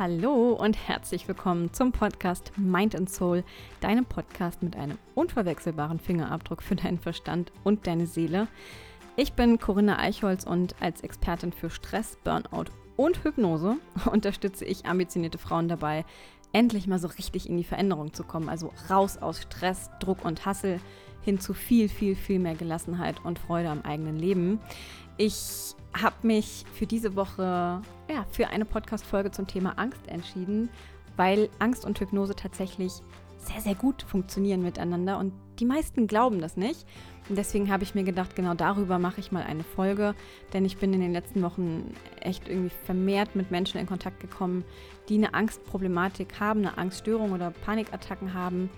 Hallo und herzlich willkommen zum Podcast Mind and Soul, deinem Podcast mit einem unverwechselbaren Fingerabdruck für deinen Verstand und deine Seele. Ich bin Corinna Eichholz und als Expertin für Stress, Burnout und Hypnose unterstütze ich ambitionierte Frauen dabei, endlich mal so richtig in die Veränderung zu kommen, also raus aus Stress, Druck und Hassel hin zu viel, viel, viel mehr Gelassenheit und Freude am eigenen Leben. Ich habe mich für diese Woche ja, für eine Podcast-Folge zum Thema Angst entschieden, weil Angst und Hypnose tatsächlich sehr, sehr gut funktionieren miteinander und die meisten glauben das nicht. Und deswegen habe ich mir gedacht, genau darüber mache ich mal eine Folge, denn ich bin in den letzten Wochen echt irgendwie vermehrt mit Menschen in Kontakt gekommen, die eine Angstproblematik haben, eine Angststörung oder Panikattacken haben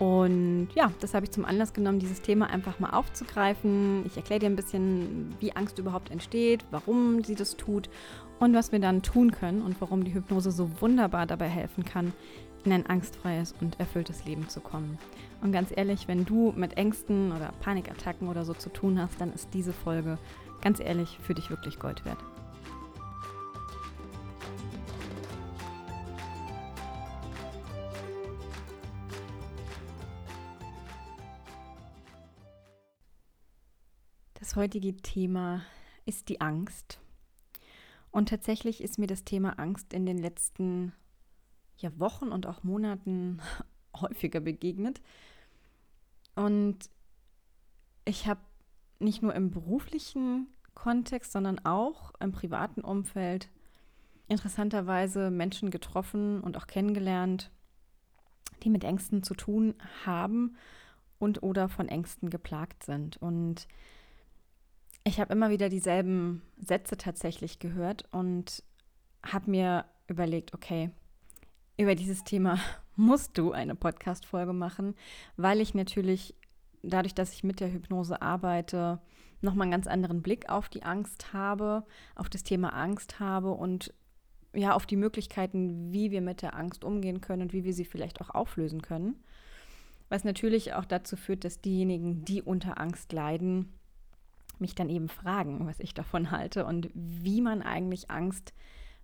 und ja, das habe ich zum Anlass genommen, dieses Thema einfach mal aufzugreifen. Ich erkläre dir ein bisschen, wie Angst überhaupt entsteht, warum sie das tut und was wir dann tun können und warum die Hypnose so wunderbar dabei helfen kann, in ein angstfreies und erfülltes Leben zu kommen. Und ganz ehrlich, wenn du mit Ängsten oder Panikattacken oder so zu tun hast, dann ist diese Folge ganz ehrlich für dich wirklich Gold wert. Das heutige Thema ist die Angst. Und tatsächlich ist mir das Thema Angst in den letzten ja, Wochen und auch Monaten häufiger begegnet. Und ich habe nicht nur im beruflichen Kontext, sondern auch im privaten Umfeld interessanterweise Menschen getroffen und auch kennengelernt, die mit Ängsten zu tun haben und oder von Ängsten geplagt sind. Und ich habe immer wieder dieselben Sätze tatsächlich gehört und habe mir überlegt, okay, über dieses Thema musst du eine Podcast-Folge machen, weil ich natürlich dadurch, dass ich mit der Hypnose arbeite, nochmal einen ganz anderen Blick auf die Angst habe, auf das Thema Angst habe und ja, auf die Möglichkeiten, wie wir mit der Angst umgehen können und wie wir sie vielleicht auch auflösen können. Was natürlich auch dazu führt, dass diejenigen, die unter Angst leiden, mich dann eben fragen, was ich davon halte und wie man eigentlich Angst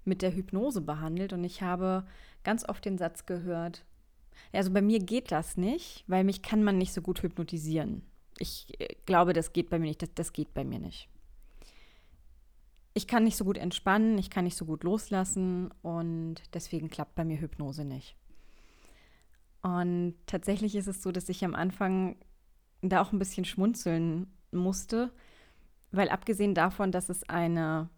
mit der Hypnose behandelt. Und ich habe ganz oft den Satz gehört, also bei mir geht das nicht, weil mich kann man nicht so gut hypnotisieren. Ich äh, glaube, das geht bei mir nicht, das, das geht bei mir nicht. Ich kann nicht so gut entspannen, ich kann nicht so gut loslassen und deswegen klappt bei mir Hypnose nicht. Und tatsächlich ist es so, dass ich am Anfang da auch ein bisschen schmunzeln musste, weil abgesehen davon, dass es eine,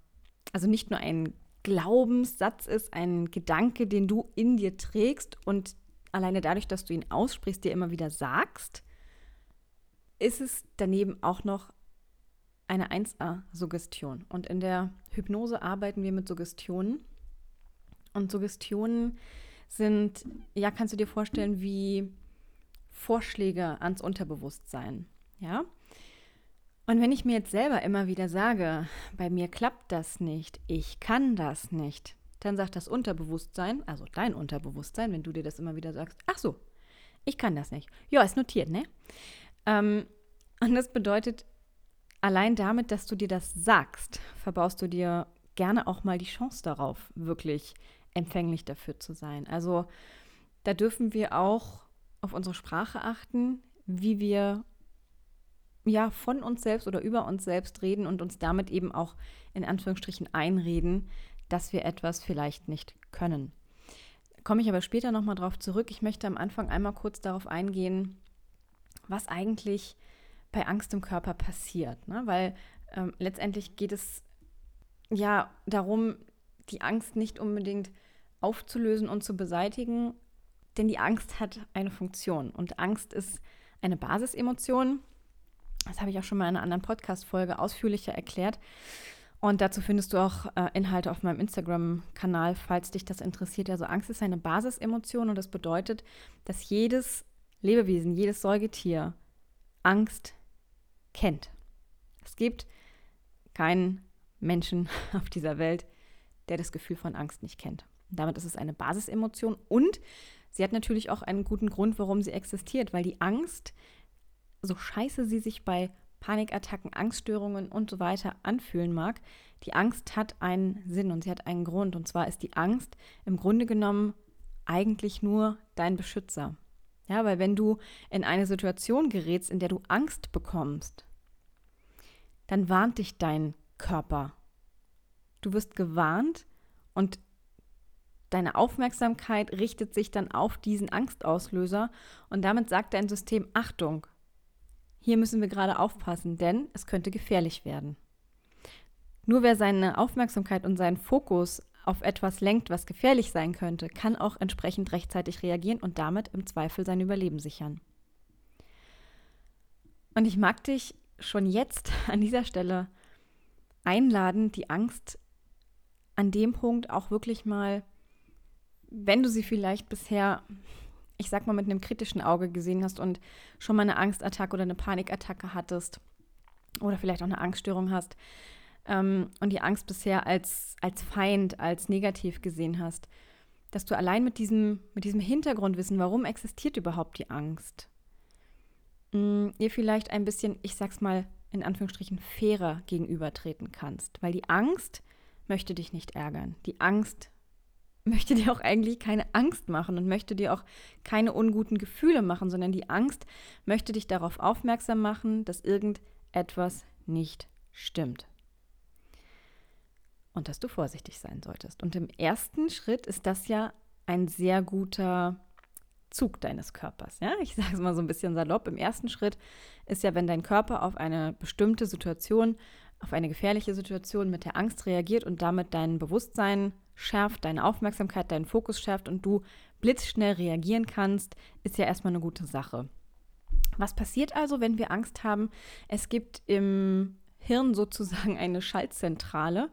also nicht nur ein Glaubenssatz ist, ein Gedanke, den du in dir trägst und alleine dadurch, dass du ihn aussprichst, dir immer wieder sagst, ist es daneben auch noch eine 1A-Suggestion. Und in der Hypnose arbeiten wir mit Suggestionen. Und Suggestionen sind, ja, kannst du dir vorstellen, wie Vorschläge ans Unterbewusstsein. Ja, und wenn ich mir jetzt selber immer wieder sage, bei mir klappt das nicht, ich kann das nicht, dann sagt das Unterbewusstsein, also dein Unterbewusstsein, wenn du dir das immer wieder sagst, ach so, ich kann das nicht. Ja, ist notiert, ne? Ähm, und das bedeutet, allein damit, dass du dir das sagst, verbaust du dir gerne auch mal die Chance darauf, wirklich empfänglich dafür zu sein. Also da dürfen wir auch auf unsere Sprache achten, wie wir ja von uns selbst oder über uns selbst reden und uns damit eben auch in Anführungsstrichen einreden, dass wir etwas vielleicht nicht können. Komme ich aber später nochmal drauf zurück. Ich möchte am Anfang einmal kurz darauf eingehen, was eigentlich bei Angst im Körper passiert. Ne? Weil ähm, letztendlich geht es ja darum, die Angst nicht unbedingt aufzulösen und zu beseitigen, denn die Angst hat eine Funktion und Angst ist eine Basisemotion, das habe ich auch schon mal in einer anderen Podcast-Folge ausführlicher erklärt. Und dazu findest du auch äh, Inhalte auf meinem Instagram-Kanal, falls dich das interessiert. Also Angst ist eine Basisemotion und das bedeutet, dass jedes Lebewesen, jedes Säugetier Angst kennt. Es gibt keinen Menschen auf dieser Welt, der das Gefühl von Angst nicht kennt. Damit ist es eine Basisemotion und sie hat natürlich auch einen guten Grund, warum sie existiert, weil die Angst so scheiße sie sich bei Panikattacken, Angststörungen und so weiter anfühlen mag, die Angst hat einen Sinn und sie hat einen Grund. Und zwar ist die Angst im Grunde genommen eigentlich nur dein Beschützer. Ja, weil wenn du in eine Situation gerätst, in der du Angst bekommst, dann warnt dich dein Körper. Du wirst gewarnt und deine Aufmerksamkeit richtet sich dann auf diesen Angstauslöser und damit sagt dein System Achtung. Hier müssen wir gerade aufpassen, denn es könnte gefährlich werden. Nur wer seine Aufmerksamkeit und seinen Fokus auf etwas lenkt, was gefährlich sein könnte, kann auch entsprechend rechtzeitig reagieren und damit im Zweifel sein Überleben sichern. Und ich mag dich schon jetzt an dieser Stelle einladen, die Angst an dem Punkt auch wirklich mal, wenn du sie vielleicht bisher, ich sag mal, mit einem kritischen Auge gesehen hast und schon mal eine Angstattacke oder eine Panikattacke hattest oder vielleicht auch eine Angststörung hast, ähm, und die Angst bisher als, als Feind, als negativ gesehen hast, dass du allein mit diesem, mit diesem Hintergrundwissen, warum existiert überhaupt die Angst, mh, mm, ihr vielleicht ein bisschen, ich sag's mal in Anführungsstrichen, fairer gegenübertreten kannst. Weil die Angst möchte dich nicht ärgern. Die Angst möchte dir auch eigentlich keine Angst machen und möchte dir auch keine unguten Gefühle machen, sondern die Angst möchte dich darauf aufmerksam machen, dass irgendetwas nicht stimmt und dass du vorsichtig sein solltest. Und im ersten Schritt ist das ja ein sehr guter Zug deines Körpers. Ja? Ich sage es mal so ein bisschen salopp. Im ersten Schritt ist ja, wenn dein Körper auf eine bestimmte Situation, auf eine gefährliche Situation mit der Angst reagiert und damit dein Bewusstsein schärft, deine Aufmerksamkeit, deinen Fokus schärft und du blitzschnell reagieren kannst, ist ja erstmal eine gute Sache. Was passiert also, wenn wir Angst haben? Es gibt im Hirn sozusagen eine Schaltzentrale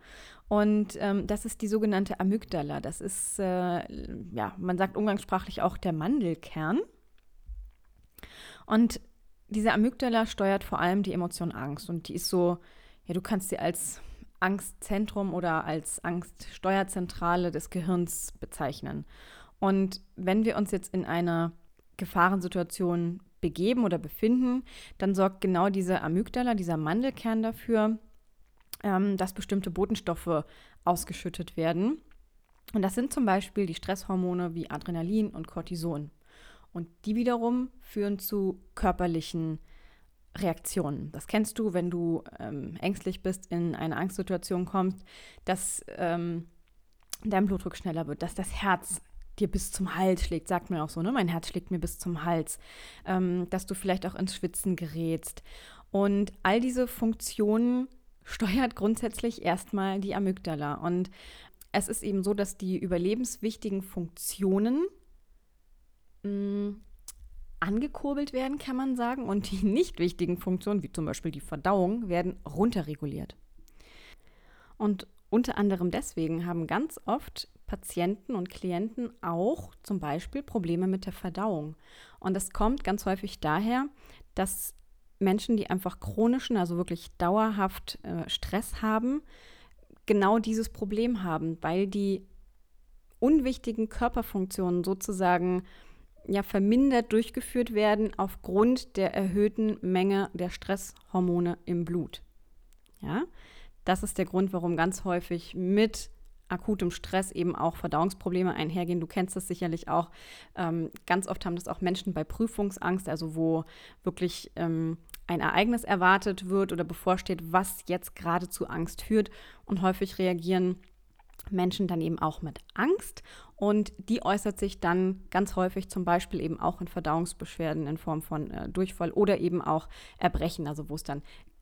und ähm, das ist die sogenannte Amygdala. Das ist, äh, ja, man sagt umgangssprachlich auch der Mandelkern. Und diese Amygdala steuert vor allem die Emotion Angst. Und die ist so, ja, du kannst sie als Angstzentrum oder als Angststeuerzentrale des Gehirns bezeichnen. Und wenn wir uns jetzt in einer Gefahrensituation begeben oder befinden, dann sorgt genau diese Amygdala, dieser Mandelkern dafür, ähm, dass bestimmte Botenstoffe ausgeschüttet werden. Und das sind zum Beispiel die Stresshormone wie Adrenalin und Cortison. Und die wiederum führen zu körperlichen Reaktionen. Das kennst du, wenn du ähm, ängstlich bist, in eine Angstsituation kommst, dass ähm, dein Blutdruck schneller wird, dass das Herz dir bis zum Hals schlägt, sagt man auch so, ne? Mein Herz schlägt mir bis zum Hals, ähm, dass du vielleicht auch ins Schwitzen gerätst. Und all diese Funktionen steuert grundsätzlich erstmal die Amygdala. Und es ist eben so, dass die überlebenswichtigen Funktionen mh, mm, angekurbelt werden, kann man sagen, und die nicht wichtigen Funktionen, wie zum Beispiel die Verdauung, werden runterreguliert. Und unter anderem deswegen haben ganz oft Patienten und Klienten auch zum Beispiel Probleme mit der Verdauung. Und das kommt ganz häufig daher, dass Menschen, die einfach chronischen, also wirklich dauerhaft äh, Stress haben, genau dieses Problem haben, weil die unwichtigen Körperfunktionen sozusagen ja vermindert durchgeführt werden aufgrund der erhöhten Menge der Stresshormone im Blut. Ja, das ist der Grund, warum ganz häufig mit akutem Stress eben auch Verdauungsprobleme einhergehen. Du kennst das sicherlich auch. Ähm, ganz oft haben das auch Menschen bei Prüfungsangst, also wo wirklich ähm, ein Ereignis erwartet wird oder bevorsteht, was jetzt gerade zu Angst führt. Und häufig reagieren Menschen dann eben auch mit Angst und die äußert sich dann ganz häufig zum Beispiel eben auch in Verdauungsbeschwerden in Form von äh, Durchfall oder eben auch Erbrechen, also wo es dann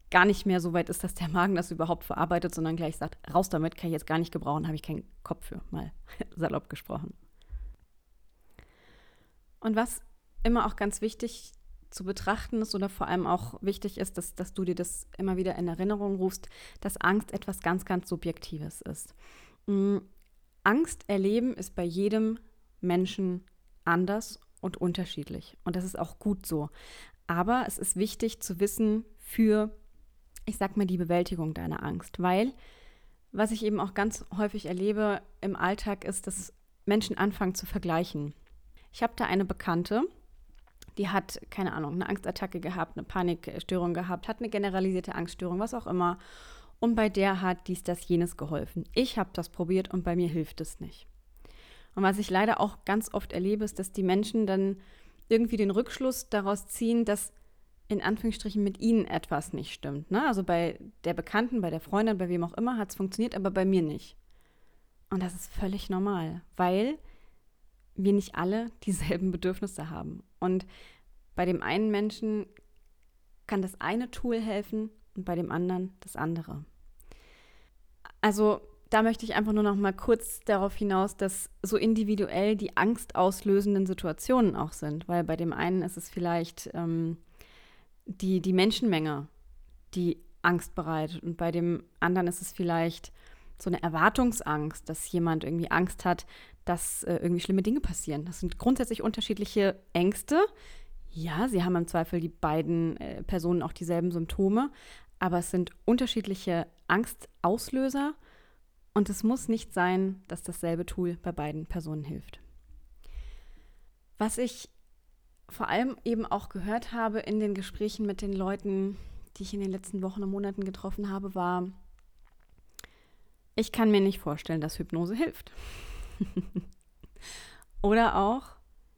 gar nicht mehr so weit ist, dass der Magen das überhaupt verarbeitet, sondern gleich sagt, raus damit, kann ich jetzt gar nicht gebrauchen, habe ich keinen Kopf für, mal salopp gesprochen. Und was immer auch ganz wichtig zu betrachten ist oder vor allem auch wichtig ist, dass, dass du dir das immer wieder in Erinnerung rufst, dass Angst etwas ganz, ganz Subjektives ist. Mhm. Angst erleben ist bei jedem Menschen anders und unterschiedlich. Und das ist auch gut so. Aber es ist wichtig zu wissen für, ich sag mal, die Bewältigung deiner Angst. Weil, was ich eben auch ganz häufig erlebe im Alltag, ist, dass Menschen anfangen zu vergleichen. Ich habe da eine Bekannte, die hat, keine Ahnung, eine Angstattacke gehabt, eine Panikstörung gehabt, hat eine generalisierte Angststörung, was auch immer. Und bei der hat dies, das, jenes geholfen. Ich habe das probiert und bei mir hilft es nicht. Und was ich leider auch ganz oft erlebe, ist, dass die Menschen dann irgendwie den Rückschluss daraus ziehen, dass in Anführungsstrichen mit ihnen etwas nicht stimmt. Ne? Also bei der Bekannten, bei der Freundin, bei wem auch immer hat es funktioniert, aber bei mir nicht. Und das ist völlig normal, weil wir nicht alle dieselben Bedürfnisse haben. Und bei dem einen Menschen kann das eine Tool helfen und bei dem anderen das andere. Also da möchte ich einfach nur noch mal kurz darauf hinaus, dass so individuell die angstauslösenden Situationen auch sind, weil bei dem einen ist es vielleicht ähm, die, die Menschenmenge, die Angst bereitet und bei dem anderen ist es vielleicht so eine Erwartungsangst, dass jemand irgendwie Angst hat, dass äh, irgendwie schlimme Dinge passieren. Das sind grundsätzlich unterschiedliche Ängste. Ja, sie haben im Zweifel die beiden äh, Personen auch dieselben Symptome, aber es sind unterschiedliche Angstauslöser und es muss nicht sein, dass dasselbe Tool bei beiden Personen hilft. Was ich vor allem eben auch gehört habe in den Gesprächen mit den Leuten, die ich in den letzten Wochen und Monaten getroffen habe, war, ich kann mir nicht vorstellen, dass Hypnose hilft. Oder auch,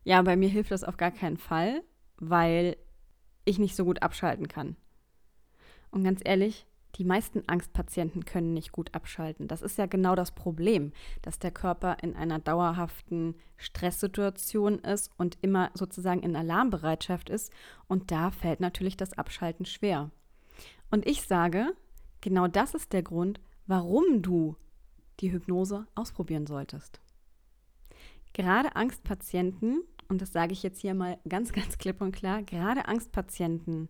ja, bei mir hilft das auf gar keinen Fall, weil ich nicht so gut abschalten kann. Und ganz ehrlich, die meisten Angstpatienten können nicht gut abschalten. Das ist ja genau das Problem, dass der Körper in einer dauerhaften Stresssituation ist und immer sozusagen in Alarmbereitschaft ist. Und da fällt natürlich das Abschalten schwer. Und ich sage, genau das ist der Grund, warum du die Hypnose ausprobieren solltest. Gerade Angstpatienten und das sage ich jetzt hier mal ganz, ganz klipp und klar, gerade Angstpatienten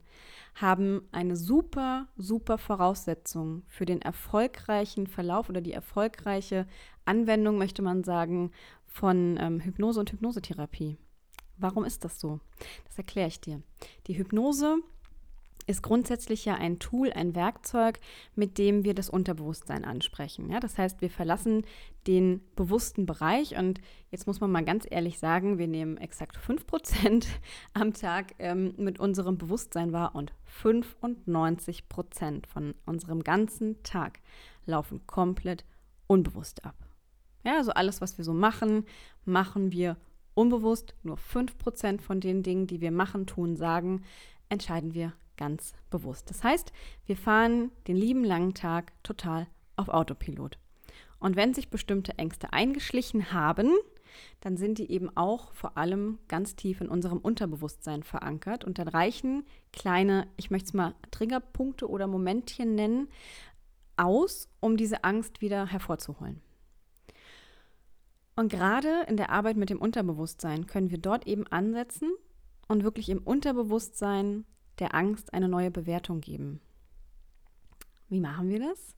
haben eine super, super Voraussetzung für den erfolgreichen Verlauf oder die erfolgreiche Anwendung, möchte man sagen, von ähm, Hypnose und Hypnosetherapie. Warum ist das so? Das erkläre ich dir. Die Hypnose ist grundsätzlich ja ein Tool, ein Werkzeug, mit dem wir das Unterbewusstsein ansprechen. Ja, das heißt, wir verlassen den bewussten Bereich und jetzt muss man mal ganz ehrlich sagen, wir nehmen exakt 5% am Tag ähm, mit unserem Bewusstsein wahr und 95% von unserem ganzen Tag laufen komplett unbewusst ab. Ja, also alles, was wir so machen, machen wir unbewusst. Nur 5% von den Dingen, die wir machen, tun, sagen, entscheiden wir ganz bewusst. Das heißt, wir fahren den lieben langen Tag total auf Autopilot. Und wenn sich bestimmte Ängste eingeschlichen haben, dann sind die eben auch vor allem ganz tief in unserem Unterbewusstsein verankert. Und dann reichen kleine, ich möchte es mal Triggerpunkte oder Momentchen nennen, aus, um diese Angst wieder hervorzuholen. Und gerade in der Arbeit mit dem Unterbewusstsein können wir dort eben ansetzen und wirklich im Unterbewusstsein der Angst eine neue Bewertung geben. Wie machen wir das?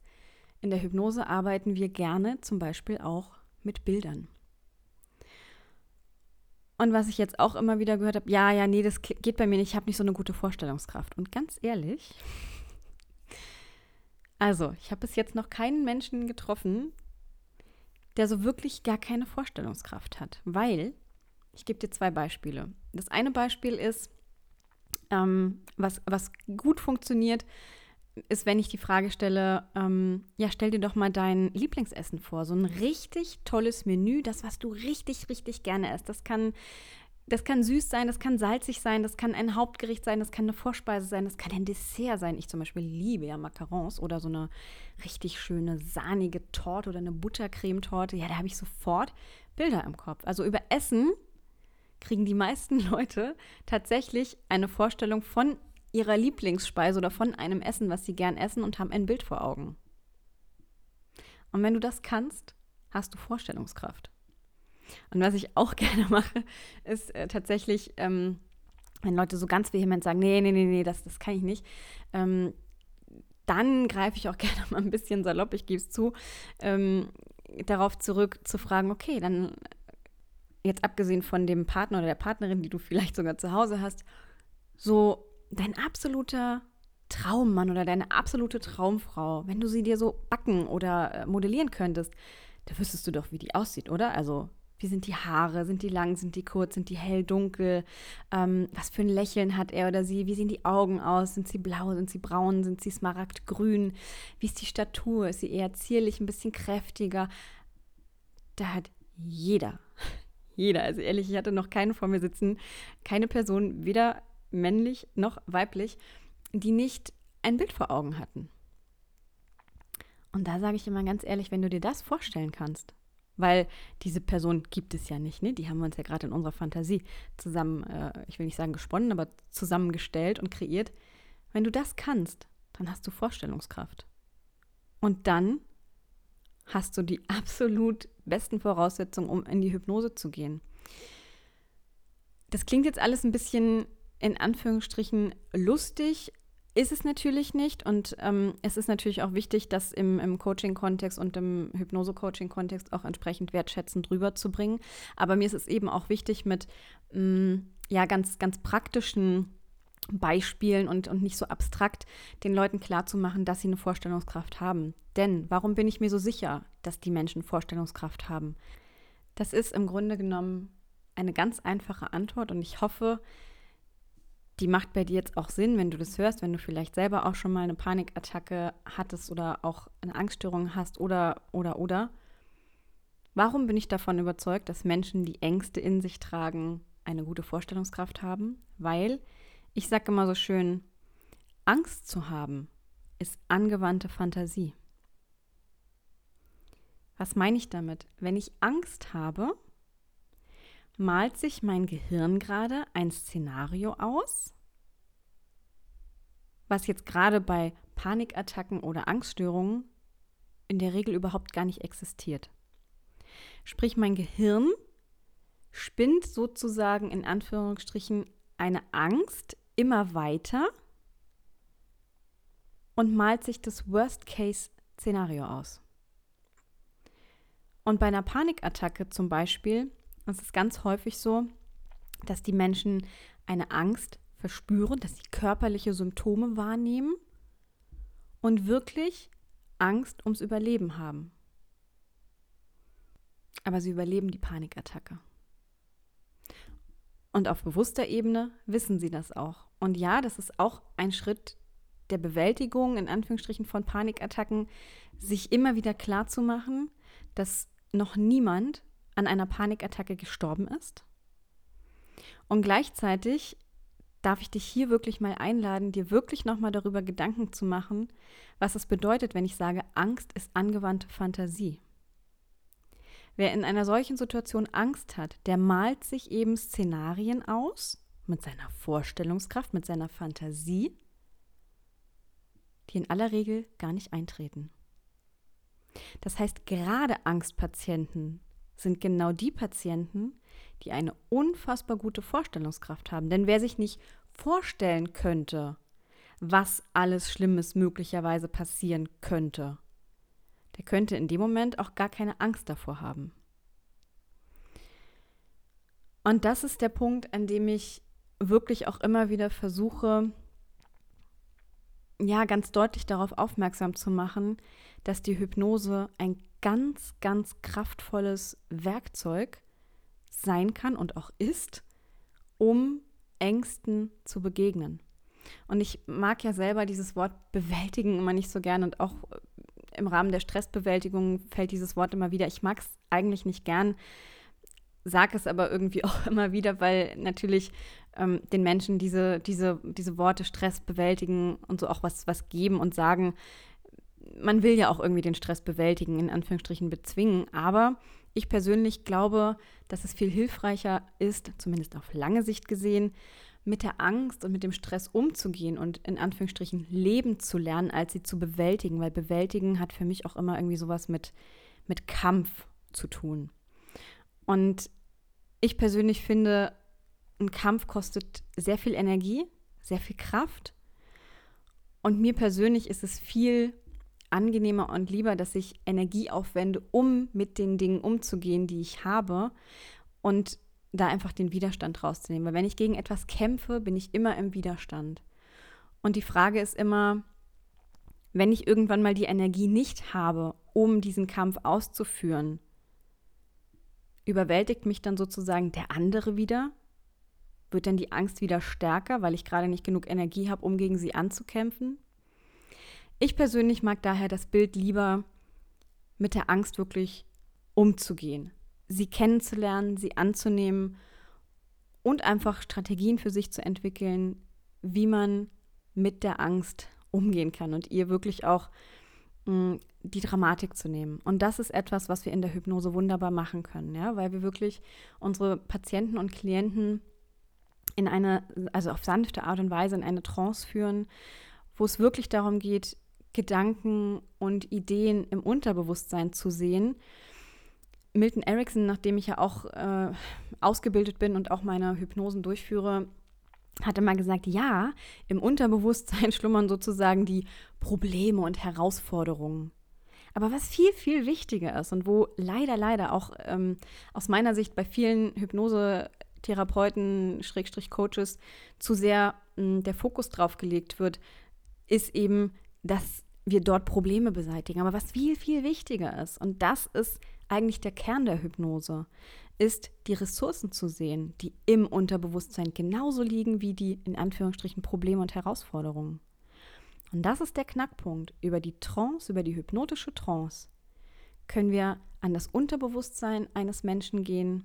In der Hypnose arbeiten wir gerne zum Beispiel auch mit Bildern. Und was ich jetzt auch immer wieder gehört habe, ja, ja, nee, das geht bei mir nicht, ich habe nicht so eine gute Vorstellungskraft. Und ganz ehrlich, also ich habe bis jetzt noch keinen Menschen getroffen, der so wirklich gar keine Vorstellungskraft hat, weil ich gebe dir zwei Beispiele. Das eine Beispiel ist, ähm, was, was gut funktioniert, ist, wenn ich die Frage stelle, ähm, ja, stell dir doch mal dein Lieblingsessen vor. So ein richtig tolles Menü, das, was du richtig, richtig gerne isst. Das kann, das kann süß sein, das kann salzig sein, das kann ein Hauptgericht sein, das kann eine Vorspeise sein, das kann ein Dessert sein. Ich zum Beispiel liebe ja Macarons oder so eine richtig schöne sahnige Torte oder eine Buttercremetorte. Ja, da habe ich sofort Bilder im Kopf. Also über Essen kriegen die meisten Leute tatsächlich eine Vorstellung von ihrer Lieblingsspeise oder von einem Essen, was sie gern essen und haben ein Bild vor Augen. Und wenn du das kannst, hast du Vorstellungskraft. Und was ich auch gerne mache, ist äh, tatsächlich, ähm, wenn Leute so ganz vehement sagen, nee, nee, nee, nee, das, das kann ich nicht, ähm, dann greife ich auch gerne mal ein bisschen salopp, ich gebe es zu, ähm, darauf zurück zu fragen, okay, dann jetzt abgesehen von dem Partner oder der Partnerin, die du vielleicht sogar zu Hause hast, so dein absoluter Traummann oder deine absolute Traumfrau, wenn du sie dir so backen oder äh, modellieren könntest, da wüsstest du doch, wie die aussieht, oder? Also Wie sind die Haare? Sind die lang? Sind die kurz? Sind die hell, dunkel? Ähm, was für ein Lächeln hat er oder sie? Wie sehen die Augen aus? Sind sie blau? Sind sie braun? Sind sie smaragdgrün? Wie ist die Statur? Ist sie eher zierlich, ein bisschen kräftiger? Da hat jeder, jeder, also ehrlich, ich hatte noch keinen vor mir sitzen, keine Person, weder männlich noch weiblich, die nicht ein Bild vor Augen hatten. Und da sage ich immer ganz ehrlich, wenn du dir das vorstellen kannst, weil diese Person gibt es ja nicht, ne? Die haben wir uns ja gerade in unserer Fantasie zusammen, äh, ich will nicht sagen gesponnen, aber zusammengestellt und kreiert. Wenn du das kannst, dann hast du Vorstellungskraft. Und dann hast du die absolut besten Voraussetzungen, um in die Hypnose zu gehen. Das klingt jetzt alles ein bisschen in Anführungsstrichen lustig, ist es natürlich nicht. Und ähm, es ist natürlich auch wichtig, das im, im Coaching-Kontext und im Hypnose-Coaching-Kontext auch entsprechend wertschätzend rüberzubringen. Aber mir ist es eben auch wichtig, mit mh, mm, ja, ganz, ganz praktischen Beispielen und, und nicht so abstrakt den Leuten klarzumachen, dass sie eine Vorstellungskraft haben. Denn warum bin ich mir so sicher, dass die Menschen Vorstellungskraft haben? Das ist im Grunde genommen eine ganz einfache Antwort und ich hoffe, die macht bei dir jetzt auch Sinn, wenn du das hörst, wenn du vielleicht selber auch schon mal eine Panikattacke hattest oder auch eine Angststörung hast oder, oder, oder. Warum bin ich davon überzeugt, dass Menschen, die Ängste in sich tragen, eine gute Vorstellungskraft haben? Weil ich sage immer so schön, Angst zu haben ist angewandte Fantasie. Was meine ich damit? Wenn ich Angst habe, malt sich mein Gehirn gerade ein Szenario aus, was jetzt gerade bei Panikattacken oder Angststörungen in der Regel überhaupt gar nicht existiert. Sprich, mein Gehirn spinnt sozusagen in Anführungsstrichen eine Angst immer weiter und malt sich das Worst-Case-Szenario aus. Und bei einer Panikattacke zum Beispiel ist es ganz häufig so, dass die Menschen eine Angst verspüren, dass sie körperliche Symptome wahrnehmen und wirklich Angst ums Überleben haben. Aber sie überleben die Panikattacke. Und auf bewusster Ebene wissen sie das auch. Und ja, das ist auch ein Schritt der Bewältigung, in Anführungsstrichen, von Panikattacken, sich immer wieder klarzumachen, dass noch niemand an einer Panikattacke gestorben ist. Und gleichzeitig darf ich dich hier wirklich mal einladen, dir wirklich nochmal darüber Gedanken zu machen, was es bedeutet, wenn ich sage, Angst ist angewandte Fantasie. Wer in einer solchen Situation Angst hat, der malt sich eben Szenarien aus mit seiner Vorstellungskraft, mit seiner Fantasie, die in aller Regel gar nicht eintreten. Das heißt, gerade Angstpatienten sind genau die Patienten, die eine unfassbar gute Vorstellungskraft haben. Denn wer sich nicht vorstellen könnte, was alles Schlimmes möglicherweise passieren könnte, der könnte in dem Moment auch gar keine Angst davor haben. Und das ist der Punkt, an dem ich wirklich auch immer wieder versuche, ja, ganz deutlich darauf aufmerksam zu machen, dass die Hypnose ein ganz, ganz kraftvolles Werkzeug sein kann und auch ist, um Ängsten zu begegnen. Und ich mag ja selber dieses Wort bewältigen immer nicht so gern und auch im Rahmen der Stressbewältigung fällt dieses Wort immer wieder. Ich mag es eigentlich nicht gern, sage es aber irgendwie auch immer wieder, weil natürlich ähm, den Menschen diese, diese, diese Worte Stress bewältigen und so auch was, was geben und sagen, man will ja auch irgendwie den Stress bewältigen, in Anführungsstrichen bezwingen. Aber ich persönlich glaube, dass es viel hilfreicher ist, zumindest auf lange Sicht gesehen, mit der Angst und mit dem Stress umzugehen und in Anführungsstrichen leben zu lernen, als sie zu bewältigen. Weil bewältigen hat für mich auch immer irgendwie sowas mit, mit Kampf zu tun. Und ich persönlich finde, ein Kampf kostet sehr viel Energie, sehr viel Kraft. Und mir persönlich ist es viel angenehmer und lieber, dass ich Energie aufwende, um mit den Dingen umzugehen, die ich habe und da einfach den Widerstand rauszunehmen. Weil wenn ich gegen etwas kämpfe, bin ich immer im Widerstand. Und die Frage ist immer, wenn ich irgendwann mal die Energie nicht habe, um diesen Kampf auszuführen, überwältigt mich dann sozusagen der andere wieder? Wird dann die Angst wieder stärker, weil ich gerade nicht genug Energie habe, um gegen sie anzukämpfen? Ich persönlich mag daher das Bild lieber mit der Angst wirklich umzugehen, sie kennenzulernen, sie anzunehmen und einfach Strategien für sich zu entwickeln, wie man mit der Angst umgehen kann und ihr wirklich auch mh, mm, die Dramatik zu nehmen. Und das ist etwas, was wir in der Hypnose wunderbar machen können, ja, weil wir wirklich unsere Patienten und Klienten in eine, also auf sanfte Art und Weise in eine Trance führen, wo es wirklich darum geht, Gedanken und Ideen im Unterbewusstsein zu sehen. Milton Erickson, nachdem ich ja auch äh, ausgebildet bin und auch meine Hypnosen durchführe, hatte mal gesagt, ja, im Unterbewusstsein schlummern sozusagen die Probleme und Herausforderungen. Aber was viel, viel wichtiger ist und wo leider, leider auch ähm, aus meiner Sicht bei vielen Hypnosetherapeuten, Schrägstrich Coaches zu sehr mh, hm, der Fokus drauf gelegt wird, ist eben, dass wir dort Probleme beseitigen. Aber was viel, viel wichtiger ist, und das ist eigentlich der Kern der Hypnose, ist, die Ressourcen zu sehen, die im Unterbewusstsein genauso liegen wie die in Anführungsstrichen Probleme und Herausforderungen. Und das ist der Knackpunkt. Über die Trance, über die hypnotische Trance können wir an das Unterbewusstsein eines Menschen gehen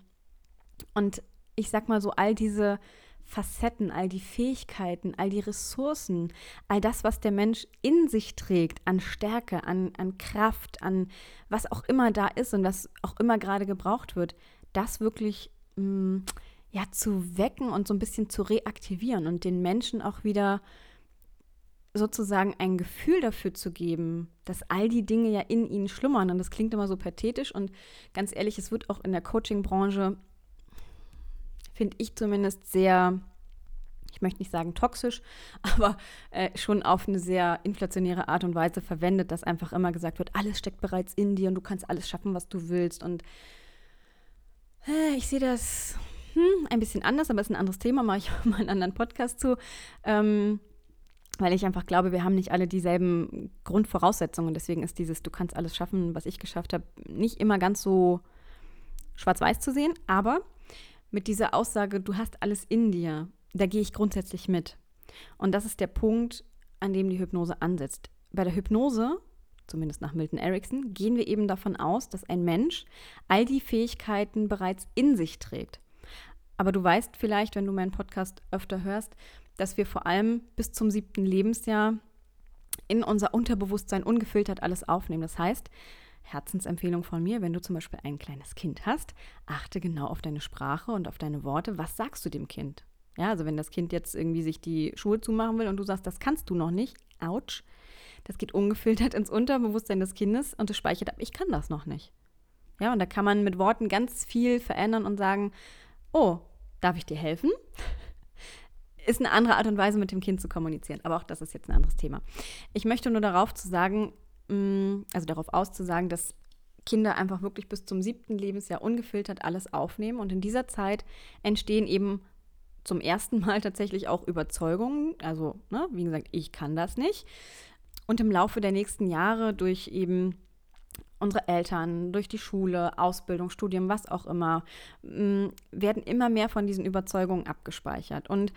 und ich sag mal so, all diese Facetten, all die Fähigkeiten, all die Ressourcen, all das, was der Mensch in sich trägt, an Stärke, an, an Kraft, an was auch immer da ist und was auch immer gerade gebraucht wird, das wirklich mh, mm, ja, zu wecken und so ein bisschen zu reaktivieren und den Menschen auch wieder sozusagen ein Gefühl dafür zu geben, dass all die Dinge ja in ihnen schlummern. Und das klingt immer so pathetisch und ganz ehrlich, es wird auch in der Coaching-Branche, finde ich zumindest, sehr, ich möchte nicht sagen toxisch, aber äh, schon auf eine sehr inflationäre Art und Weise verwendet, dass einfach immer gesagt wird, alles steckt bereits in dir und du kannst alles schaffen, was du willst. Und äh, ich sehe das hm, ein bisschen anders, aber es ist ein anderes Thema, mache ich mal einen anderen Podcast zu. Ähm, weil ich einfach glaube, wir haben nicht alle dieselben Grundvoraussetzungen. Deswegen ist dieses Du kannst alles schaffen, was ich geschafft habe, nicht immer ganz so schwarz-weiß zu sehen. Aber mit dieser Aussage, du hast alles in dir, da gehe ich grundsätzlich mit. Und das ist der Punkt, an dem die Hypnose ansetzt. Bei der Hypnose zumindest nach Milton Erickson, gehen wir eben davon aus, dass ein Mensch all die Fähigkeiten bereits in sich trägt. Aber du weißt vielleicht, wenn du meinen Podcast öfter hörst, dass wir vor allem bis zum siebten Lebensjahr in unser Unterbewusstsein ungefiltert alles aufnehmen. Das heißt, Herzensempfehlung von mir, wenn du zum Beispiel ein kleines Kind hast, achte genau auf deine Sprache und auf deine Worte. Was sagst du dem Kind? Ja, also wenn das Kind jetzt irgendwie sich die Schuhe zumachen will und du sagst, das kannst du noch nicht, ouch, das geht ungefiltert ins Unterbewusstsein des Kindes und es speichert ab, ich kann das noch nicht. Ja, und da kann man mit Worten ganz viel verändern und sagen, oh, darf ich dir helfen? Ist eine andere Art und Weise, mit dem Kind zu kommunizieren. Aber auch das ist jetzt ein anderes Thema. Ich möchte nur darauf zu sagen, also darauf auszusagen, dass Kinder einfach wirklich bis zum siebten Lebensjahr ungefiltert alles aufnehmen. Und in dieser Zeit entstehen eben zum ersten Mal tatsächlich auch Überzeugungen. Also, ne, wie gesagt, ich kann das nicht. Und im Laufe der nächsten Jahre durch eben unsere Eltern, durch die Schule, Ausbildung, Studium, was auch immer, mm, werden immer mehr von diesen Überzeugungen abgespeichert. Und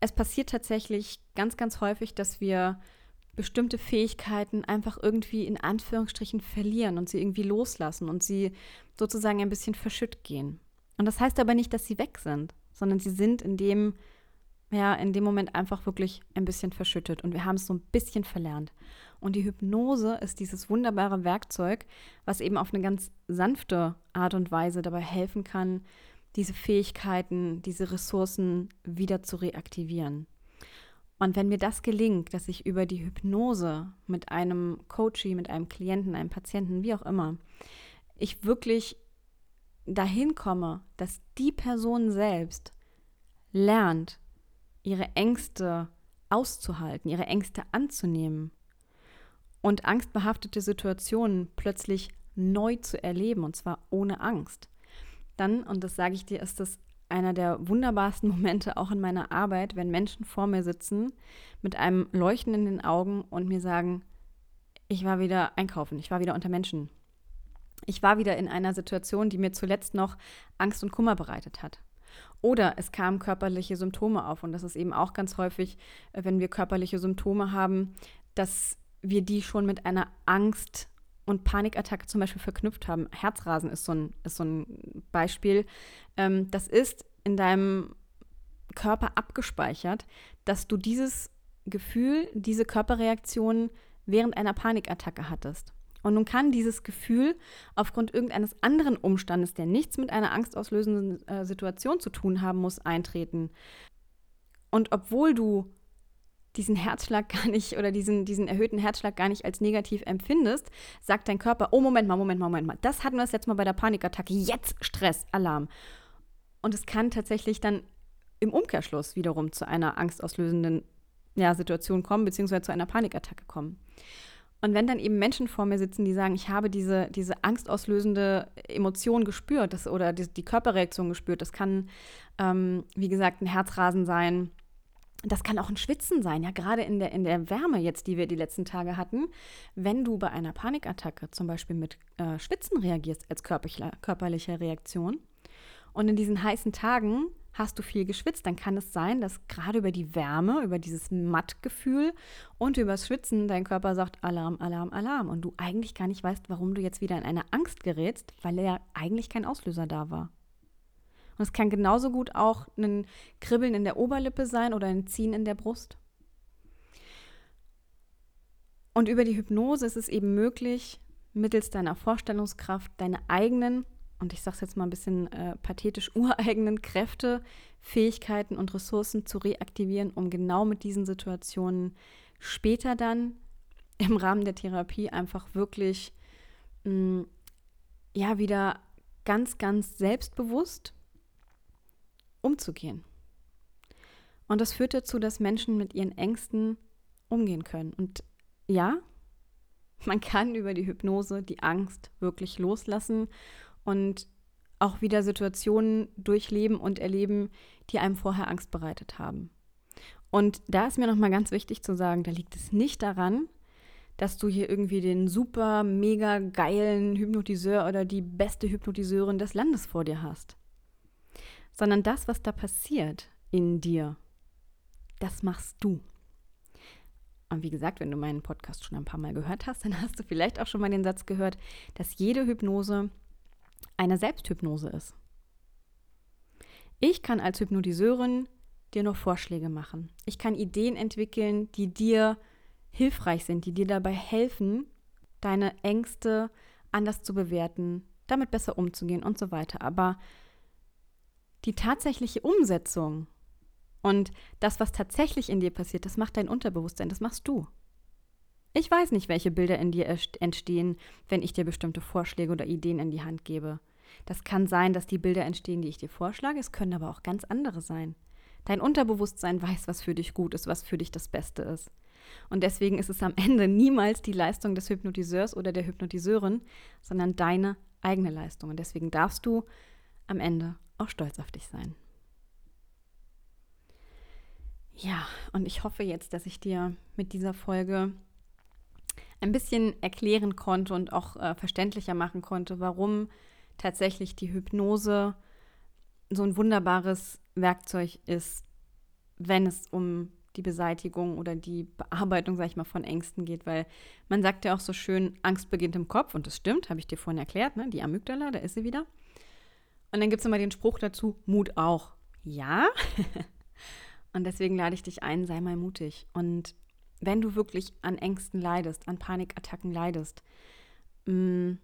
es passiert tatsächlich ganz, ganz häufig, dass wir bestimmte Fähigkeiten einfach irgendwie in Anführungsstrichen verlieren und sie irgendwie loslassen und sie sozusagen ein bisschen verschütt gehen. Und das heißt aber nicht, dass sie weg sind, sondern sie sind in dem ja, in dem Moment einfach wirklich ein bisschen verschüttet und wir haben es so ein bisschen verlernt. Und die Hypnose ist dieses wunderbare Werkzeug, was eben auf eine ganz sanfte Art und Weise dabei helfen kann, diese Fähigkeiten, diese Ressourcen wieder zu reaktivieren. Und wenn mir das gelingt, dass ich über die Hypnose mit einem Coachie, mit einem Klienten, einem Patienten, wie auch immer, ich wirklich dahin komme, dass die Person selbst lernt, ihre Ängste auszuhalten, ihre Ängste anzunehmen und angstbehaftete Situationen plötzlich neu zu erleben, und zwar ohne Angst. Dann, und das sage ich dir, ist das einer der wunderbarsten Momente auch in meiner Arbeit, wenn Menschen vor mir sitzen mit einem Leuchten in den Augen und mir sagen, ich war wieder einkaufen, ich war wieder unter Menschen. ich war wieder in einer Situation, die mir zuletzt noch Angst und Kummer bereitet hat. Oder es kamen körperliche Symptome auf. Und das ist eben auch ganz häufig, äh, wenn wir körperliche Symptome haben, dass wir die schon mit einer Angst und Panikattacke zum Beispiel verknüpft haben. Herzrasen ist so ein, ist so ein Beispiel. Ähm, das ist in deinem Körper abgespeichert, dass du dieses Gefühl, diese Körperreaktion während einer Panikattacke hattest. Und nun kann dieses Gefühl aufgrund irgendeines anderen Umstandes, der nichts mit einer angstauslösenden äh, Situation zu tun haben muss, eintreten. Und obwohl du diesen Herzschlag gar nicht oder diesen, diesen erhöhten Herzschlag gar nicht als negativ empfindest, sagt dein Körper, oh Moment mal, Moment mal, Moment mal, das hatten wir das letzte Mal bei der Panikattacke, jetzt Stress, Alarm. Und es kann tatsächlich dann im Umkehrschluss wiederum zu einer angstauslösenden ja, Situation kommen, beziehungsweise zu einer Panikattacke kommen. Und wenn dann eben Menschen vor mir sitzen, die sagen, ich habe diese, diese angstauslösende Emotion gespürt das, oder die, die Körperreaktion gespürt, das kann, ähm, wie gesagt, ein Herzrasen sein, das kann auch ein Schwitzen sein, ja, gerade in der, in der Wärme jetzt, die wir die letzten Tage hatten. Wenn du bei einer Panikattacke zum Beispiel mit äh, Schwitzen reagierst als körperliche Reaktion und in diesen heißen Tagen hast du viel geschwitzt, dann kann es sein, dass gerade über die Wärme, über dieses Mattgefühl und über das Schwitzen dein Körper sagt Alarm, Alarm, Alarm und du eigentlich gar nicht weißt, warum du jetzt wieder in eine Angst gerätst, weil ja eigentlich kein Auslöser da war. Und es kann genauso gut auch ein Kribbeln in der Oberlippe sein oder ein Ziehen in der Brust. Und über die Hypnose ist es eben möglich, mittels deiner Vorstellungskraft deine eigenen und ich sage es jetzt mal ein bisschen äh, pathetisch, ureigenen Kräfte, Fähigkeiten und Ressourcen zu reaktivieren, um genau mit diesen Situationen später dann im Rahmen der Therapie einfach wirklich mh, mm, ja wieder ganz, ganz selbstbewusst umzugehen. Und das führt dazu, dass Menschen mit ihren Ängsten umgehen können. Und ja, man kann über die Hypnose die Angst wirklich loslassen und auch wieder Situationen durchleben und erleben, die einem vorher Angst bereitet haben. Und da ist mir nochmal ganz wichtig zu sagen, da liegt es nicht daran, dass du hier irgendwie den super, mega geilen Hypnotiseur oder die beste Hypnotiseurin des Landes vor dir hast. Sondern das, was da passiert in dir, das machst du. Und wie gesagt, wenn du meinen Podcast schon ein paar Mal gehört hast, dann hast du vielleicht auch schon mal den Satz gehört, dass jede Hypnose eine Selbsthypnose ist. Ich kann als Hypnotiseurin dir noch Vorschläge machen. Ich kann Ideen entwickeln, die dir hilfreich sind, die dir dabei helfen, deine Ängste anders zu bewerten, damit besser umzugehen und so weiter. Aber die tatsächliche Umsetzung und das, was tatsächlich in dir passiert, das macht dein Unterbewusstsein, das machst du. Ich weiß nicht, welche Bilder in dir entstehen, wenn ich dir bestimmte Vorschläge oder Ideen in die Hand gebe. Das kann sein, dass die Bilder entstehen, die ich dir vorschlage. Es können aber auch ganz andere sein. Dein Unterbewusstsein weiß, was für dich gut ist, was für dich das Beste ist. Und deswegen ist es am Ende niemals die Leistung des Hypnotiseurs oder der Hypnotiseurin, sondern deine eigene Leistung. Und deswegen darfst du am Ende auch stolz auf dich sein. Ja, und ich hoffe jetzt, dass ich dir mit dieser Folge ein bisschen erklären konnte und auch äh, verständlicher machen konnte, warum tatsächlich die Hypnose so ein wunderbares Werkzeug ist, wenn es um die Beseitigung oder die Bearbeitung, sag ich mal, von Ängsten geht, weil man sagt ja auch so schön, Angst beginnt im Kopf und das stimmt, habe ich dir vorhin erklärt, ne? die Amygdala, da ist sie wieder. Und dann gibt es immer den Spruch dazu, Mut auch. Ja. und deswegen lade ich dich ein, sei mal mutig. Und wenn du wirklich an Ängsten leidest, an Panikattacken leidest, mh, mm,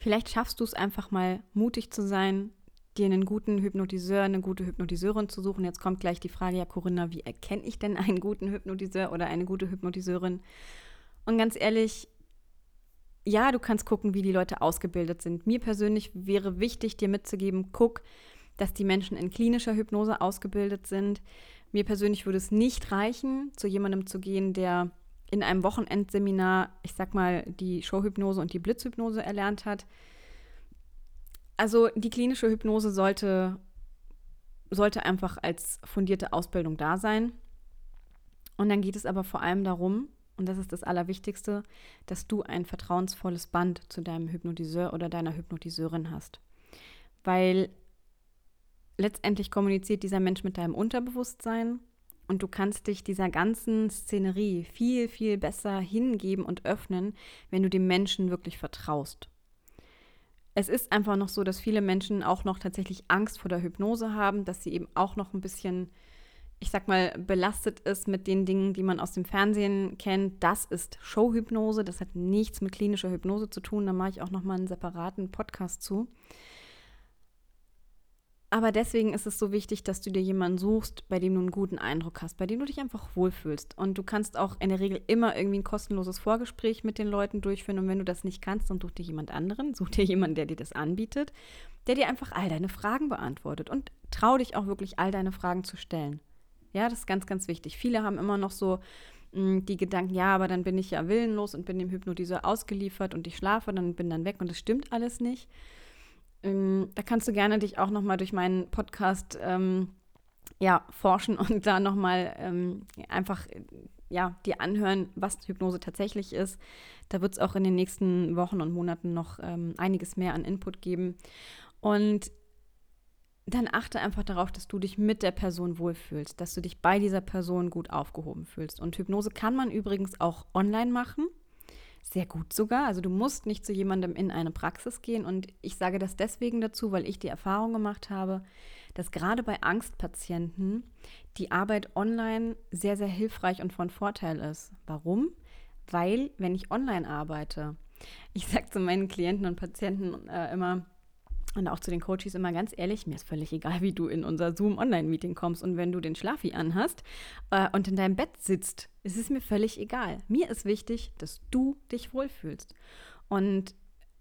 Vielleicht schaffst du es einfach mal mutig zu sein, dir einen guten Hypnotiseur, eine gute Hypnotiseurin zu suchen. Jetzt kommt gleich die Frage, ja Corinna, wie erkenne ich denn einen guten Hypnotiseur oder eine gute Hypnotiseurin? Und ganz ehrlich, ja, du kannst gucken, wie die Leute ausgebildet sind. Mir persönlich wäre wichtig, dir mitzugeben, guck, dass die Menschen in klinischer Hypnose ausgebildet sind. Mir persönlich würde es nicht reichen, zu jemandem zu gehen, der in einem Wochenendseminar, ich sag mal, die Showhypnose und die Blitzhypnose erlernt hat. Also die klinische Hypnose sollte, sollte einfach als fundierte Ausbildung da sein. Und dann geht es aber vor allem darum, und das ist das Allerwichtigste, dass du ein vertrauensvolles Band zu deinem Hypnotiseur oder deiner Hypnotiseurin hast. Weil letztendlich kommuniziert dieser Mensch mit deinem Unterbewusstsein und du kannst dich dieser ganzen Szenerie viel, viel besser hingeben und öffnen, wenn du dem Menschen wirklich vertraust. Es ist einfach noch so, dass viele Menschen auch noch tatsächlich Angst vor der Hypnose haben, dass sie eben auch noch ein bisschen, ich sag mal, belastet ist mit den Dingen, die man aus dem Fernsehen kennt. Das ist Showhypnose, das hat nichts mit klinischer Hypnose zu tun. Da mache ich auch noch mal einen separaten Podcast zu. Aber deswegen ist es so wichtig, dass du dir jemanden suchst, bei dem du einen guten Eindruck hast, bei dem du dich einfach wohlfühlst. Und du kannst auch in der Regel immer irgendwie ein kostenloses Vorgespräch mit den Leuten durchführen. Und wenn du das nicht kannst, dann such dir jemand anderen, such dir jemanden, der dir das anbietet, der dir einfach all deine Fragen beantwortet. Und trau dich auch wirklich, all deine Fragen zu stellen. Ja, das ist ganz, ganz wichtig. Viele haben immer noch so mh, hm, die Gedanken, ja, aber dann bin ich ja willenlos und bin dem Hypnotiseur ausgeliefert und ich schlafe, dann bin dann weg und das stimmt alles nicht. Ähm, da kannst du gerne dich auch nochmal durch meinen Podcast ähm, ja, forschen und da nochmal ähm, einfach ja, dir anhören, was Hypnose tatsächlich ist. Da wird es auch in den nächsten Wochen und Monaten noch ähm, einiges mehr an Input geben. Und dann achte einfach darauf, dass du dich mit der Person wohlfühlst, dass du dich bei dieser Person gut aufgehoben fühlst. Und Hypnose kann man übrigens auch online machen sehr gut sogar. Also du musst nicht zu jemandem in eine Praxis gehen. Und ich sage das deswegen dazu, weil ich die Erfahrung gemacht habe, dass gerade bei Angstpatienten die Arbeit online sehr, sehr hilfreich und von Vorteil ist. Warum? Weil, wenn ich online arbeite, ich sage zu meinen Klienten und Patienten äh, immer, und auch zu den Coaches immer ganz ehrlich, mir ist völlig egal, wie du in unser Zoom-Online-Meeting kommst und wenn du den Schlafi anhast äh, und in deinem Bett sitzt, ist es mir völlig egal. Mir ist wichtig, dass du dich wohlfühlst. Und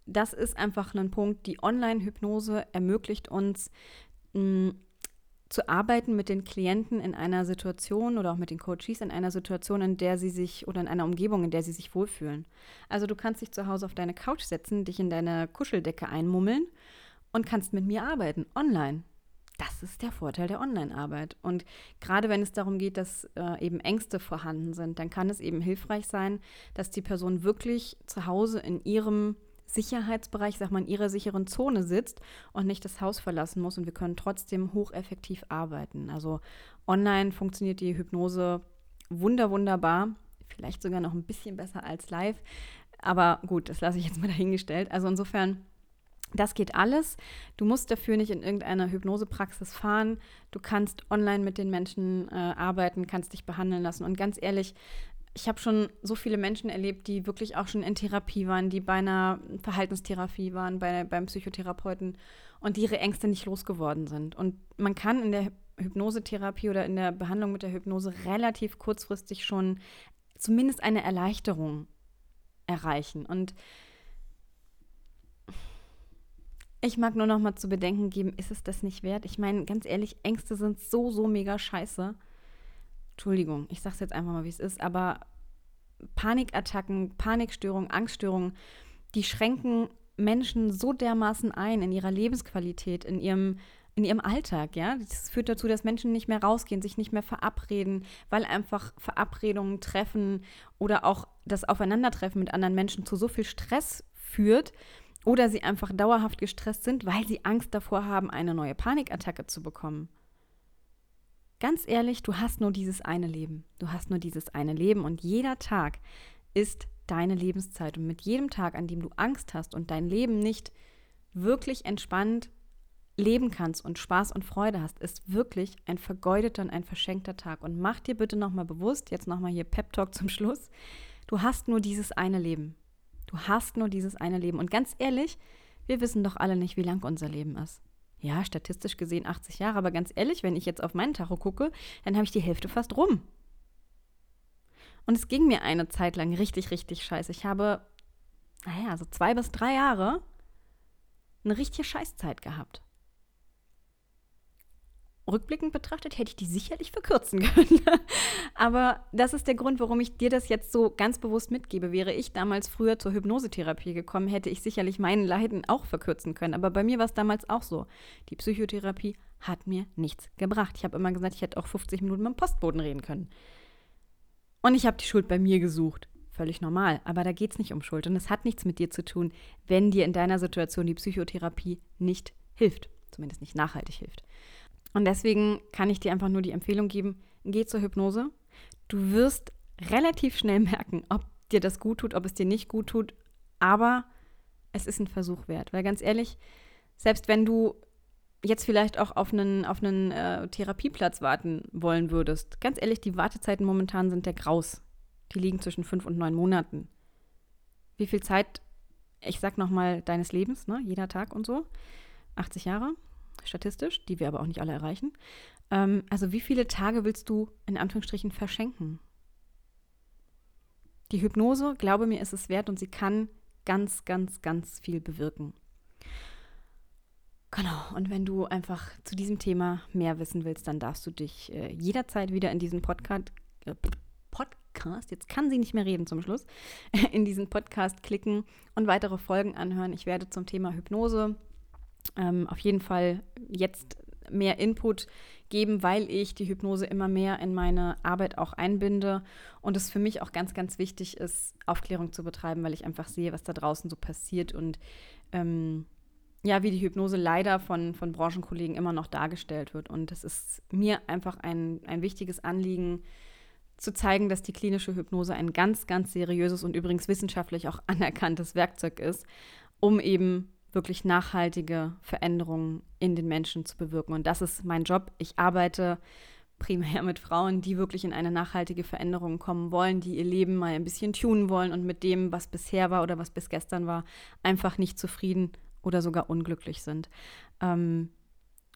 das ist einfach ein Punkt, die Online-Hypnose ermöglicht uns, mh, zu arbeiten mit den Klienten in einer Situation oder auch mit den Coaches in einer Situation, in der sie sich oder in einer Umgebung, in der sie sich wohlfühlen. Also du kannst dich zu Hause auf deine Couch setzen, dich in deine Kuscheldecke einmummeln und kannst mit mir arbeiten, online. Das ist der Vorteil der Online-Arbeit. Und gerade wenn es darum geht, dass äh, eben Ängste vorhanden sind, dann kann es eben hilfreich sein, dass die Person wirklich zu Hause in ihrem Sicherheitsbereich, sag mal, in ihrer sicheren Zone sitzt und nicht das Haus verlassen muss. Und wir können trotzdem hocheffektiv arbeiten. Also online funktioniert die Hypnose wunder, wunderbar. Vielleicht sogar noch ein bisschen besser als live. Aber gut, das lasse ich jetzt mal dahingestellt. Also insofern das geht alles. Du musst dafür nicht in irgendeiner Hypnosepraxis fahren. Du kannst online mit den Menschen äh, arbeiten, kannst dich behandeln lassen. Und ganz ehrlich, ich habe schon so viele Menschen erlebt, die wirklich auch schon in Therapie waren, die bei einer Verhaltenstherapie waren, bei, beim Psychotherapeuten und die ihre Ängste nicht losgeworden sind. Und man kann in der Hypnosetherapie oder in der Behandlung mit der Hypnose relativ kurzfristig schon zumindest eine Erleichterung erreichen. Und ich mag nur noch mal zu bedenken geben, ist es das nicht wert? Ich meine, ganz ehrlich, Ängste sind so, so mega scheiße. Entschuldigung, ich sag's jetzt einfach mal, wie es ist, aber Panikattacken, Panikstörungen, Angststörungen, die schränken Menschen so dermaßen ein in ihrer Lebensqualität, in ihrem, in ihrem Alltag, ja. Das führt dazu, dass Menschen nicht mehr rausgehen, sich nicht mehr verabreden, weil einfach Verabredungen treffen oder auch das Aufeinandertreffen mit anderen Menschen zu so viel Stress führt, oder sie einfach dauerhaft gestresst sind, weil sie Angst davor haben, eine neue Panikattacke zu bekommen. Ganz ehrlich, du hast nur dieses eine Leben. Du hast nur dieses eine Leben und jeder Tag ist deine Lebenszeit. Und mit jedem Tag, an dem du Angst hast und dein Leben nicht wirklich entspannt leben kannst und Spaß und Freude hast, ist wirklich ein vergeudeter und ein verschenkter Tag. Und mach dir bitte nochmal bewusst, jetzt nochmal hier Pep Talk zum Schluss, du hast nur dieses eine Leben. Du hast nur dieses eine Leben. Und ganz ehrlich, wir wissen doch alle nicht, wie lang unser Leben ist. Ja, statistisch gesehen 80 Jahre, aber ganz ehrlich, wenn ich jetzt auf meinen Tacho gucke, dann habe ich die Hälfte fast rum. Und es ging mir eine Zeit lang richtig, richtig scheiße. Ich habe, naja, so zwei bis drei Jahre eine richtige Scheißzeit gehabt rückblickend betrachtet hätte ich die sicherlich verkürzen können. Aber das ist der Grund, warum ich dir das jetzt so ganz bewusst mitgebe. Wäre ich damals früher zur Hypnosetherapie gekommen, hätte ich sicherlich meinen Leiden auch verkürzen können. Aber bei mir war es damals auch so. Die Psychotherapie hat mir nichts gebracht. Ich habe immer gesagt, ich hätte auch 50 Minuten mit dem Postboden reden können. Und ich habe die Schuld bei mir gesucht. völlig normal. Aber da geht es nicht um Schuld und es hat nichts mit dir zu tun, wenn dir in deiner Situation die Psychotherapie nicht hilft, zumindest nicht nachhaltig hilft. Und deswegen kann ich dir einfach nur die Empfehlung geben, geh zur Hypnose. Du wirst relativ schnell merken, ob dir das gut tut, ob es dir nicht gut tut, aber es ist ein Versuch wert. Weil ganz ehrlich, selbst wenn du jetzt vielleicht auch auf einen, auf einen äh, Therapieplatz warten wollen würdest, ganz ehrlich, die Wartezeiten momentan sind der Graus. Die liegen zwischen fünf und neun Monaten. Wie viel Zeit, ich sag nochmal, deines Lebens, ne, jeder Tag und so, 80 Jahre, statistisch, die wir aber auch nicht alle erreichen. Ähm, also wie viele Tage willst du in Anführungsstrichen verschenken? Die Hypnose, glaube mir, ist es wert und sie kann ganz, ganz, ganz viel bewirken. Genau, und wenn du einfach zu diesem Thema mehr wissen willst, dann darfst du dich äh, jederzeit wieder in diesen Podcast, äh, Podcast, jetzt kann sie nicht mehr reden zum Schluss, in diesen Podcast klicken und weitere Folgen anhören. Ich werde zum Thema Hypnose ähm, auf jeden Fall jetzt mehr Input geben, weil ich die Hypnose immer mehr in meine Arbeit auch einbinde und es für mich auch ganz, ganz wichtig ist, Aufklärung zu betreiben, weil ich einfach sehe, was da draußen so passiert und ähm, ja, wie die Hypnose leider von, von Branchenkollegen immer noch dargestellt wird. Und es ist mir einfach ein, ein wichtiges Anliegen, zu zeigen, dass die klinische Hypnose ein ganz, ganz seriöses und übrigens wissenschaftlich auch anerkanntes Werkzeug ist, um eben wirklich nachhaltige Veränderungen in den Menschen zu bewirken. Und das ist mein Job. Ich arbeite primär mit Frauen, die wirklich in eine nachhaltige Veränderung kommen wollen, die ihr Leben mal ein bisschen tunen wollen und mit dem, was bisher war oder was bis gestern war, einfach nicht zufrieden oder sogar unglücklich sind. Ähm,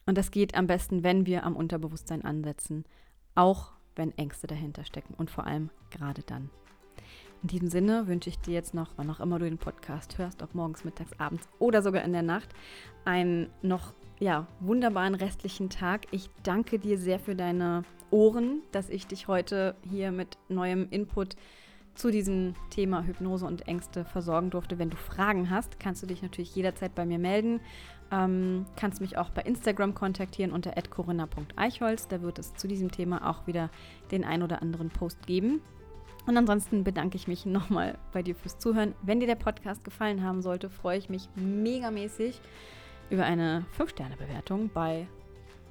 und das geht am besten, wenn wir am Unterbewusstsein ansetzen, auch wenn Ängste dahinter stecken und vor allem gerade dann. In diesem Sinne wünsche ich dir jetzt noch, wann auch immer du den Podcast hörst, ob morgens, mittags, abends oder sogar in der Nacht, einen noch ja, wunderbaren restlichen Tag. Ich danke dir sehr für deine Ohren, dass ich dich heute hier mit neuem Input zu diesem Thema Hypnose und Ängste versorgen durfte. Wenn du Fragen hast, kannst du dich natürlich jederzeit bei mir melden. Ähm, kannst mich auch bei Instagram kontaktieren unter corinna.eichholz. Da wird es zu diesem Thema auch wieder den ein oder anderen Post geben. Und ansonsten bedanke ich mich nochmal bei dir fürs Zuhören. Wenn dir der Podcast gefallen haben sollte, freue ich mich megamäßig über eine 5-Sterne-Bewertung bei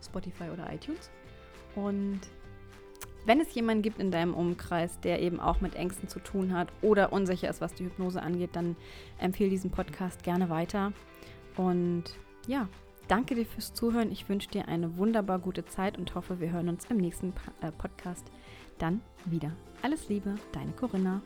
Spotify oder iTunes. Und wenn es jemanden gibt in deinem Umkreis, der eben auch mit Ängsten zu tun hat oder unsicher ist, was die Hypnose angeht, dann empfehle diesen Podcast gerne weiter. Und ja, danke dir fürs Zuhören. Ich wünsche dir eine wunderbar gute Zeit und hoffe, wir hören uns im nächsten äh, Podcast dann wieder. Alles Liebe, deine Corinna.